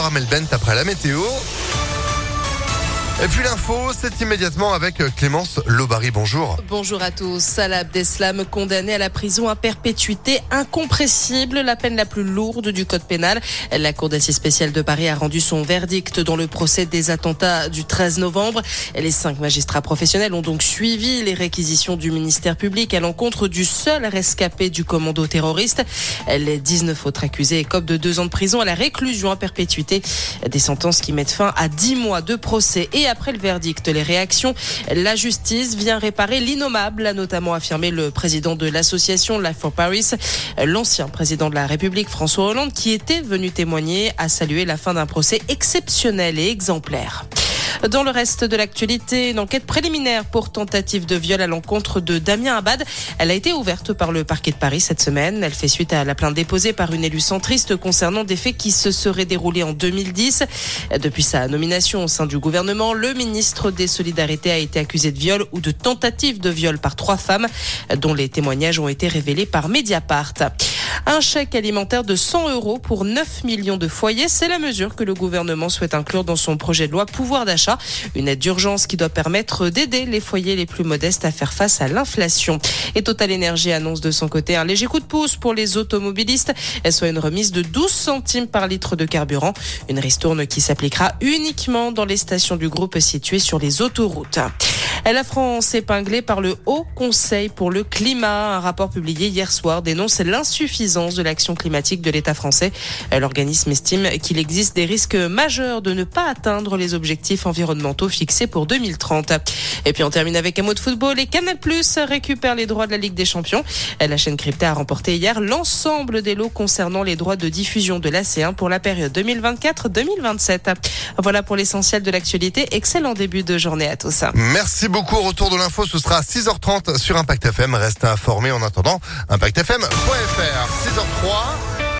encore Amel Bent après la météo. Et puis l'info, c'est immédiatement avec Clémence Lobary. Bonjour. Bonjour à tous. Salah Abdeslam condamné à la prison à perpétuité incompressible, la peine la plus lourde du code pénal. La Cour d'assises spéciale de Paris a rendu son verdict dans le procès des attentats du 13 novembre. Les cinq magistrats professionnels ont donc suivi les réquisitions du ministère public à l'encontre du seul rescapé du commando terroriste. Les 19 autres accusés écopent de deux ans de prison à la réclusion à perpétuité. Des sentences qui mettent fin à dix mois de procès et après le verdict, les réactions, la justice vient réparer l'innommable, a notamment affirmé le président de l'association Life for Paris, l'ancien président de la République François Hollande, qui était venu témoigner, a salué la fin d'un procès exceptionnel et exemplaire. Dans le reste de l'actualité, une enquête préliminaire pour tentative de viol à l'encontre de Damien Abad. Elle a été ouverte par le parquet de Paris cette semaine. Elle fait suite à la plainte déposée par une élue centriste concernant des faits qui se seraient déroulés en 2010. Depuis sa nomination au sein du gouvernement, le ministre des Solidarités a été accusé de viol ou de tentative de viol par trois femmes, dont les témoignages ont été révélés par Mediapart. Un chèque alimentaire de 100 euros pour 9 millions de foyers, c'est la mesure que le gouvernement souhaite inclure dans son projet de loi pouvoir d'achat. Une aide d'urgence qui doit permettre d'aider les foyers les plus modestes à faire face à l'inflation. Et Total Energy annonce de son côté un léger coup de pouce pour les automobilistes, soit une remise de 12 centimes par litre de carburant. Une ristourne qui s'appliquera uniquement dans les stations du groupe situées sur les autoroutes. La France épinglée par le Haut Conseil pour le climat. Un rapport publié hier soir dénonce l'insuffisance de l'action climatique de l'État français. L'organisme estime qu'il existe des risques majeurs de ne pas atteindre les objectifs environnementaux fixés pour 2030. Et puis on termine avec un mot de football. Et Canal Plus récupère les droits de la Ligue des Champions. La chaîne cryptée a remporté hier l'ensemble des lots concernant les droits de diffusion de la C1 pour la période 2024-2027. Voilà pour l'essentiel de l'actualité. Excellent début de journée à tous. Merci beaucoup. Retour de l'info, ce sera à 6h30 sur Impact FM. Restez informés en attendant. ImpactFM.fr. 6h03.